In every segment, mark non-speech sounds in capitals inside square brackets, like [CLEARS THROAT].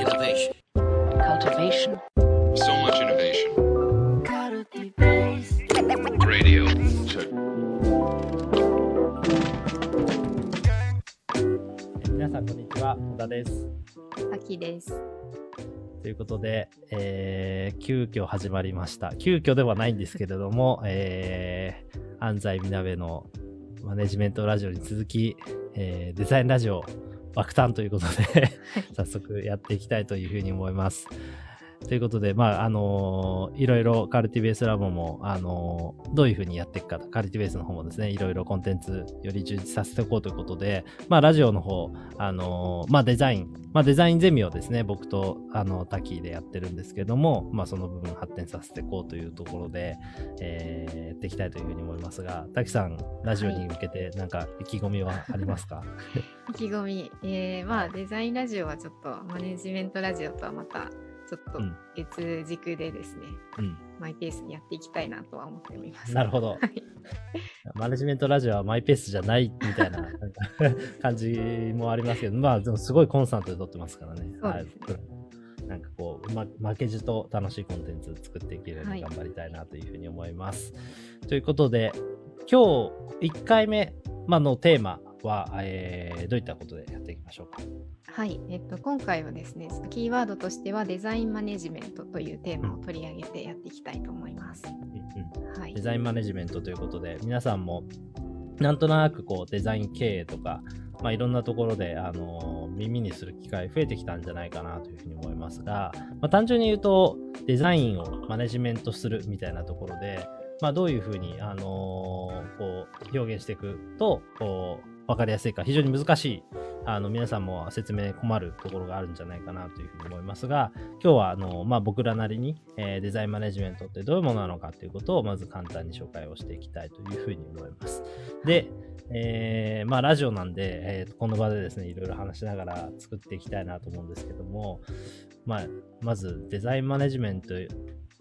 Innovation. cultivation, So much innovation. Radio. Check. 皆さんこんにちは小田です秋です。ということで、えー、急遽始まりました急遽ではないんですけれども、えー、安西みなべのマネジメントラジオに続き、えー、デザインラジオ爆誕ということで [LAUGHS] 早速やっていきたいというふうに思いますということで、まあ、あのーいろいろカルティベースラボも、あのーどういうふうにやっていくか、カルティベースの方もですね、いろいろコンテンツより充実させていこうということで、まあ、ラジオの方、あのーまあ、デザイン、まあ、デザインゼミをですね、僕と、あの、タキでやってるんですけども、まあ、その部分発展させていこうというところで、えーやっていきたいというふうに思いますが、タキさん、ラジオに向けて、なんか、意気込みはありますか、[LAUGHS] 意気込み、えー、まあデザインラジオはちょっとマネジメントラジオとはまたちょっとうん別軸でですね、うん。マイペースにやっていきたいなとは思っております。なるほど。はい [LAUGHS] マネジメントラジオはマイペースじゃないみたいな [LAUGHS] 感じもありますけど、まあでもすごいコンスタントで撮ってますからね。そうですねはいなんかこう、ま、負けじと楽しいコンテンツ作っていけるようはいに頑張りたいなというふうに思います。ということで、今日1回目、まあのテーマは、えーどういったことでやっていきましょうか？はい、えっと今回はですね、キーワードとしてはデザインマネジメントというテーマを取り上げてやっていきたいと思います。うんうんはいデ。ザインマネジメントということで、皆さんもなんとなくこうデザイン経営とか、まあ、いろんなところで、あのー耳にする機会増えてきたんじゃないかなというふうに思いますが、まあ、単純に言うとデザインをマネジメントするみたいなところで、まあ、どういうふうに、あのーこう表現していくとこう分かりやすいか非常に難しいあの皆さんも説明困るところがあるんじゃないかなというふうに思いますが今日はあの、まあ、僕らなりに、えーデザインマネジメントってどういうものなのかということをまず簡単に紹介をしていきたいというふうに思います。で、えーまあラジオなんで、えーこの場でですねいろいろ話しながら作っていきたいなと思うんですけども、まあ、まずデザインマネジメントっ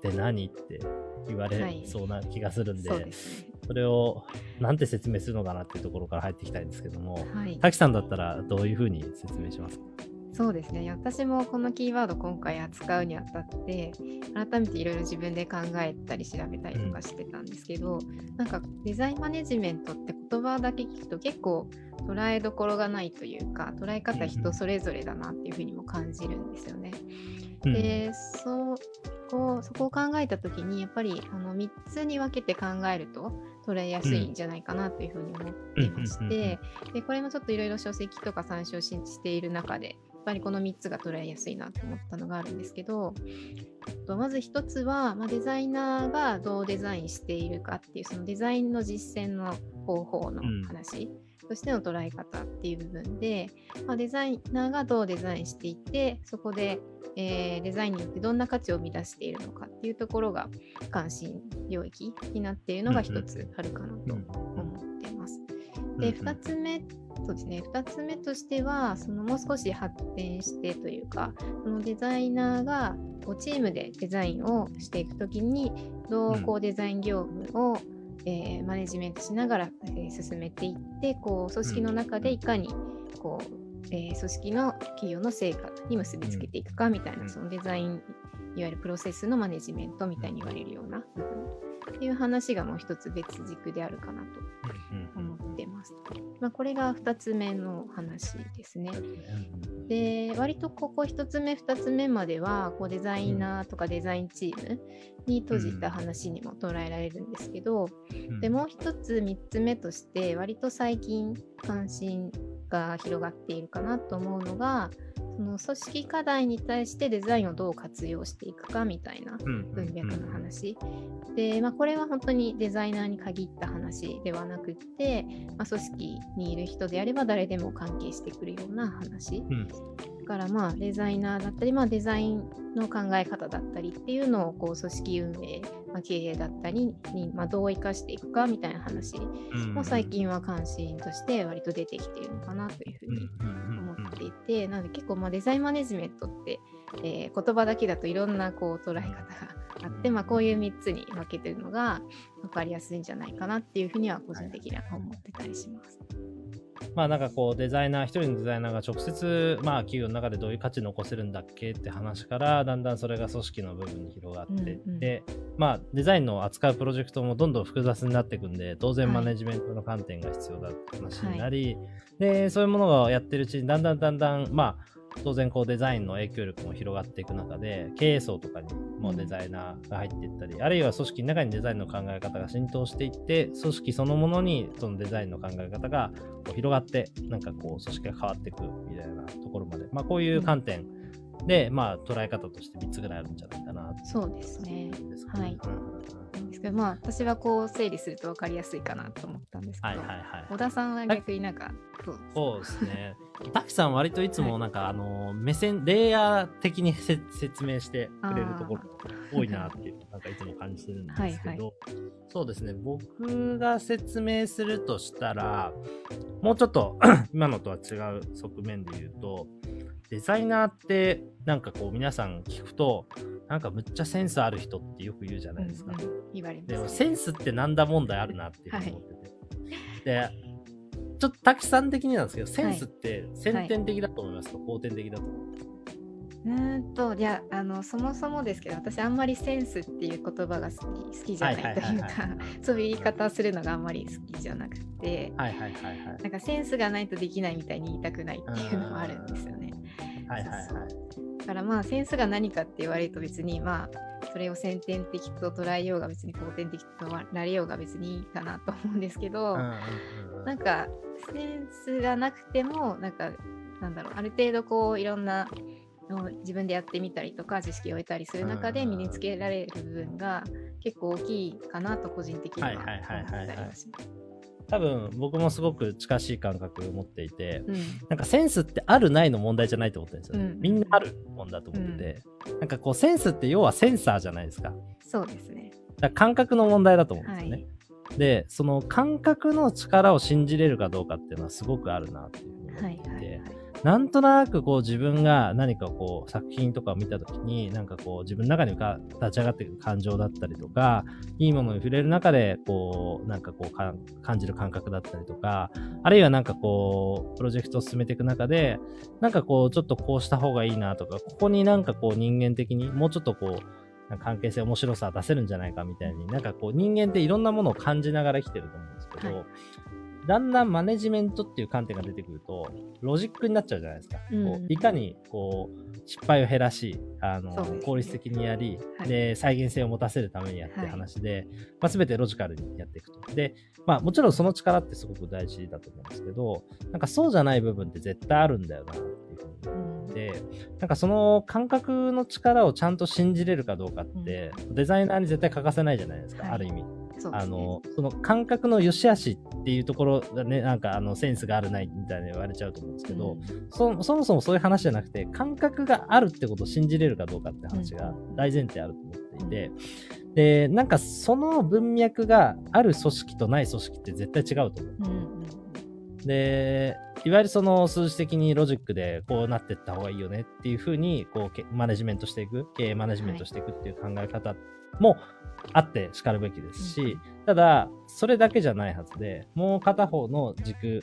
て何って言わはいれそうな気がするんで、そうですね。それをなんて説明するのかなっていうところから入っていきたいんですけども、はい。滝さんだったらどういうふうに説明しますか？そうですね。私もこのキーワード今回扱うにあたって、改めていろいろ自分で考えたり調べたりとかしてたんですけど、なんかデザインマネジメントって言葉だけ聞くと結構捉えどころがないというか、捉え方人それぞれだなっていうふうにも感じるんですよね。で、そうこうそこを考えた時にやっぱりあの3つに分けて考えると捉えやすいんじゃないかなというふうに思っていましてでこれもちょっといろいろ書籍とか参照ししている中でぱりこの3つが捉えやすいなと思ったのがあるんですけどえっとまず1つは、まあ、デザイナーがどうデザインしているかっていうそのデザインの実践の方法の話、としての捉え方っていう部分で、まあ、デザイナーがどうデザインしていてそこで、えーデザインによってどんな価値を生み出しているのかっていうところが関心領域になっているのが一つあるかなと。で2つ目そうですね。2つ目としてはそのもう少し発展してというかそのデザイナーがこうチームでデザインをしていくときにどうこうデザイン業務を、えーマネジメントしながら、えー進めていってこう組織の中でいかにこう、えー組織の企業の成果に結びつけていくかみたいな、うんそのデザインいわゆるプロセスのマネジメントみたいに言われるような部分っていう話がもう一つ別軸であるかなとま。あ、これが2つ目の話ですね。で割とここ1つ目2つ目まではこうデザイナーとかデザインチームに閉じた話にも捉えられるんですけど、でもう1つ3つ目として割と最近関心が広がっているかなと思うのがその組織課題に対してデザインをどう活用していくかみたいな文脈の話。で、まあ、これは本当にデザイナーに限った話ではなくって、まあ、組織にいる人であれば誰でも関係してくるような話。うんだからまあデザイナーだったり、まあ、デザインの考え方だったりっていうのをこう組織運営、まあ、経営だったりに、まあ、どう生かしていくかみたいな話も最近は関心として割と出てきているのかなというふうに思っていて、なので結構まあデザインマネジメントって、えー言葉だけだといろんなこう捉え方があって、まあ、こういう3つに分けてるのが分かりやすいんじゃないかなっていうふうには個人的には思ってたりします。まあなんかこうデザイナー、一人のデザイナーが直接、まあ企業の中でどういう価値残せるんだっけって話から、だんだんそれが組織の部分に広がっていって、まあデザインの扱うプロジェクトもどんどん複雑になっていくんで、当然はいマネジメントの観点が必要だって話になり、で、そういうものをやってるうちに、だんだんだんだん、まあ、当然こうデザインの影響力も広がっていく中で経営層とかにもデザイナーが入っていったり、あるいは組織の中にデザインの考え方が浸透していって組織そのものにそのデザインの考え方がこう広がってなんかこう組織が変わっていくみたいなところまで、まあ、こういう観点で、まあ、捉え方として3つぐらいあるんじゃないかなそうですね。はいうんうんうんなん。ですけど、まあ、私はこう整理すると分かりやすいかなと思ったんですけど、はいはいはい小田さんは逆になんか、そうですね。滝さん割といつもなんか、あの目線レイヤー的にせ説明してくれるところ多いなっていうなんかいつも感じてるんですけど、はい。そうですね。僕が説明するとしたらもうちょっと [CLEARS THROAT] 今のとは違う側面で言うとデザイナーってなんかこう皆さん聞くとなんかむっちゃセンスある人ってよく言うじゃないですか。うんうん言われでもセンスってなんだ問題あるなっていうふうに思ってて。で、ちょっと滝さん的になんですけど、センスって先天的だと思いますか、後天的だと思いますかうーんといやあのそもそもですけど私あんまりセンスっていう言葉が好き好きじゃないというか [LAUGHS] そういう言い方するのがあんまり好きじゃなくてはいはいはいはい。なんかセンスがないとできないみたいに言いたくないっていうのもあるんですよね。はいはいはい。だからまあセンスが何かって言われると別にまあそれを先天的と捉えようが別に後天的と捉えようが別にいいかなと思うんですけど、うんなんかセンスがなくてもなんかなんだろうある程度こういろんな自分でやってみたりとか知識を得たりする中でうん身につけられる部分が結構大きいかなと個人的には思ったりはします。多分僕もすごく近しい感覚を持っていて、うんなんかセンスってあるないの問題じゃないと思ってるんですよね。うんみんなあるもんだと思ってて、なんかこうセンスって要はセンサーじゃないですか。そうですね。ら感覚の問題だと思うんですよね。はいで、その感覚の力を信じれるかどうかっていうのはすごくあるなっていうふうに思っていて、はいはいはい。なんとなくこう自分が何かこう作品とかを見たときに、なんかこう自分の中にか立ち上がってくる感情だったりとか、いいものに触れる中で、こう、なんかこう感じる感覚だったりとか、あるいはなんかこう、プロジェクトを進めていく中で、なんかこう、ちょっとこうした方がいいなとか、ここになんかこう人間的にもうちょっとこう、関係性面白さ出せるんじゃないかみたいに、なんかこう人間っていろんなものを感じながら生きてると思うんですけど、はい。だんだんマネジメントっていう観点が出てくると、ロジックになっちゃうじゃないですか。うん。こういかにこう失敗を減らし、あのね。効率的にやり、はい。で、再現性を持たせるためにやってはい。話で、まあ、全てロジカルにやっていくと。で、まあもちろんその力ってすごく大事だと思うんですけど、なんかそうじゃない部分って絶対あるんだよなっていうふうにうん。で、なんかその感覚の力をちゃんと信じれるかどうかって、デザイナーに絶対欠かせないじゃないですか、はい。ある意味。そね。あの、その感覚の良し悪しっていうところがね、なんかあのセンスがあるないみたいに言われちゃうと思うんですけど、うん。そそもそもそういう話じゃなくて、感覚があるってことを信じれるかどうかって話が大前提あると思っていて、で、なんかその文脈がある組織とない組織って絶対違うと思う。うんうん。で、いわゆるその数字的にロジックでこうなっていった方がいいよねっていうふうに、こうけ、マネジメントしていく、経営マネジメントしていくっていう考え方もあって叱るべきですし、ただ、それだけじゃないはずで、もう片方の軸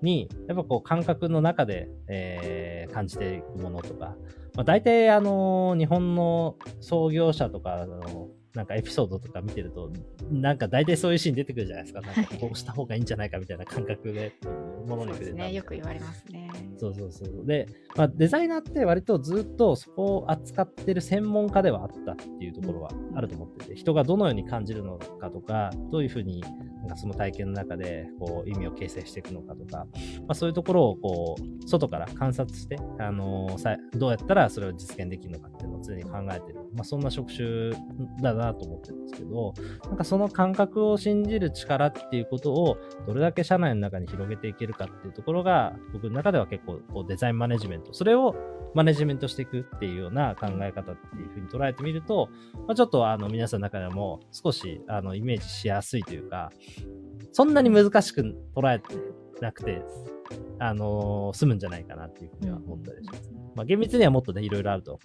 に、やっぱこう感覚の中で、えー感じていくものとか、まあ、大体あの日本の創業者とかのなんかエピソードとか見てると、なんか大体そういうシーン出てくるじゃないですか。なんかこうした方がいいんじゃないかみたいな感覚で、ものに触れたそうですね。よく言われますね。そうそうそう。で、まあ、デザイナーって割とずっとそこを扱ってる専門家ではあったっていうところはあると思ってて、人がどのように感じるのかとか、どういうふうになんかその体験の中でこう意味を形成していくのかとか、まあ、そういうところをこう外から観察して、あのさどうやったらそれを実現できるのかっていうのを常に考えてる、まあ、そんな職種だなと思ってるんですけど、なんかその感覚を信じる力っていうことをどれだけ社内の中に広げていけるかっていうところが僕の中では結構こうデザインマネジメントそれをマネジメントしていくっていうような考え方っていうふうに捉えてみると、まあ、ちょっとあの皆さんの中でも少しあのイメージしやすいというかそんなに難しく捉えてなくて、あのー済むんじゃないかなっていうふうには思ったりします。まあ、厳密にはもっとねいろいろあると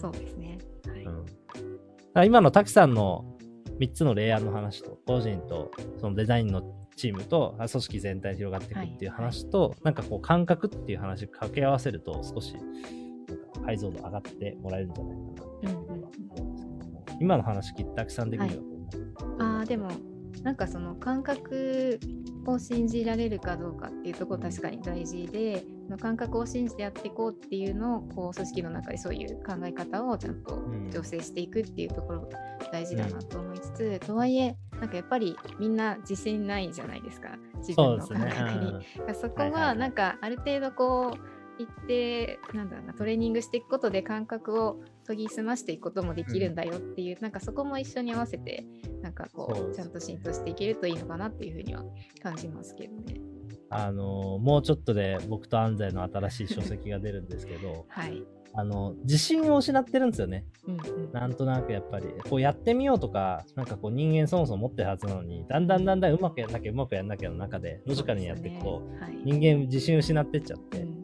そうですね。はい。うん、今の滝さんの3つのレイヤーの話と個人とそのデザインのチームとあ組織全体に広がっていくっていう話と、なんかこう感覚っていう話掛け合わせると少し解像度上がってもらえるんじゃないかなって思うんですけども、今の話聞いたくさん的にはどう思うあーでもなんかその感覚を信じられるかどうかっていうところ確かに大事で感覚を信じてやっていこうっていうのをこう組織の中でそういう考え方をちゃんとん。調整していくっていうところ大事だなと思いつつ、とはいえなんかやっぱりみんな自信ないじゃないですか。自分の。感覚に。うん。だからそこはいはいははい。なんかある程度こう一定なんだろうなトレーニングしていくことで感覚を研ぎ澄ましていくこともできるんだよっていう、なんかそこも一緒に合わせてなんかこそうちゃんと浸透していけるといいのかなっていうふうには感じますけどね。あのもうちょっとで僕と安西の新しい書籍が出るんですけど、はい。あの、自信を失ってるんですよね。うんうん。なんとなくやっぱり、こうやってみようとか、なんかこう人間そもそも持ってるはずなのに、だんだんだんだんうまくやんなきゃうまくやんなきゃの中で、ロジカルにやっていくと、そうねはい人間自信失ってっちゃって、うん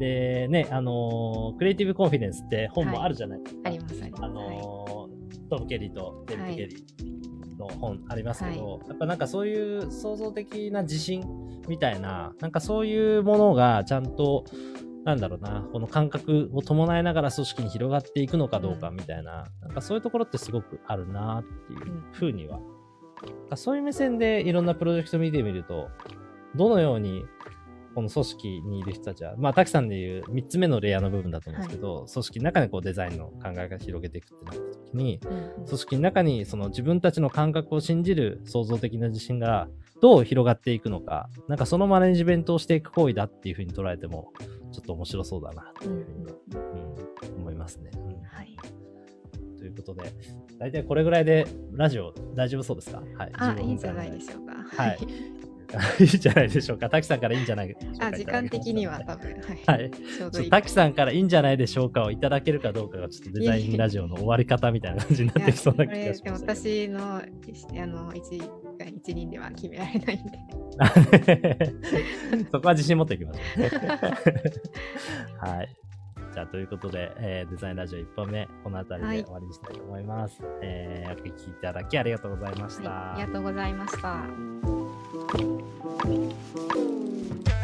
で、ね、あのークリエイティブコンフィデンスって本もあるじゃないですか。ありますあります。あのートム・ケリーとデビッド・ケリーの本ありますけど、やっぱなんかそういう創造的な自信みたいな、なんかそういうものがちゃんと、なんだろうな、この感覚を伴いながら組織に広がっていくのかどうかみたいな、なんかそういうところってすごくあるなっていうふうには、なんかそういう目線でいろんなプロジェクト見てみると、どのようにこの組織にいる人たちは、まあ、滝さんでいう3つ目のレイヤーの部分だと思うんですけど、組織の中でこうデザインの考え方を広げていくってなった時に、組織の中にその自分たちの感覚を信じる創造的な自信がどう広がっていくのか、なんかそのマネジメントをしていく行為だっていうふうに捉えても、ちょっと面白そうだなとうんいうふうに、うん思いますね。うんはい。ということで、大体これぐらいでラジオ大丈夫そうですか？はい。あ、15いいんじゃないでしょうか。はい [LAUGHS] いいんじゃないでしょうか。滝さんからいいんじゃないでしょうか。あ、時間的には多分、はい。はい。滝さんからいいんじゃないでしょうかをいただけるかどうかがちょっとデザインラジオの終わり方みたいな感じになってきそうな気がします、私のあの一が一人では決められないんで。[LAUGHS] そこは自信持っていきましょう。[LAUGHS] はい。じゃあ、ということで、えーデザインラジオ1本目、この辺りはいで終わりにしたいと思います。えーお聞きいただきありがとうございました。はい、ありがとうございました。Thank you.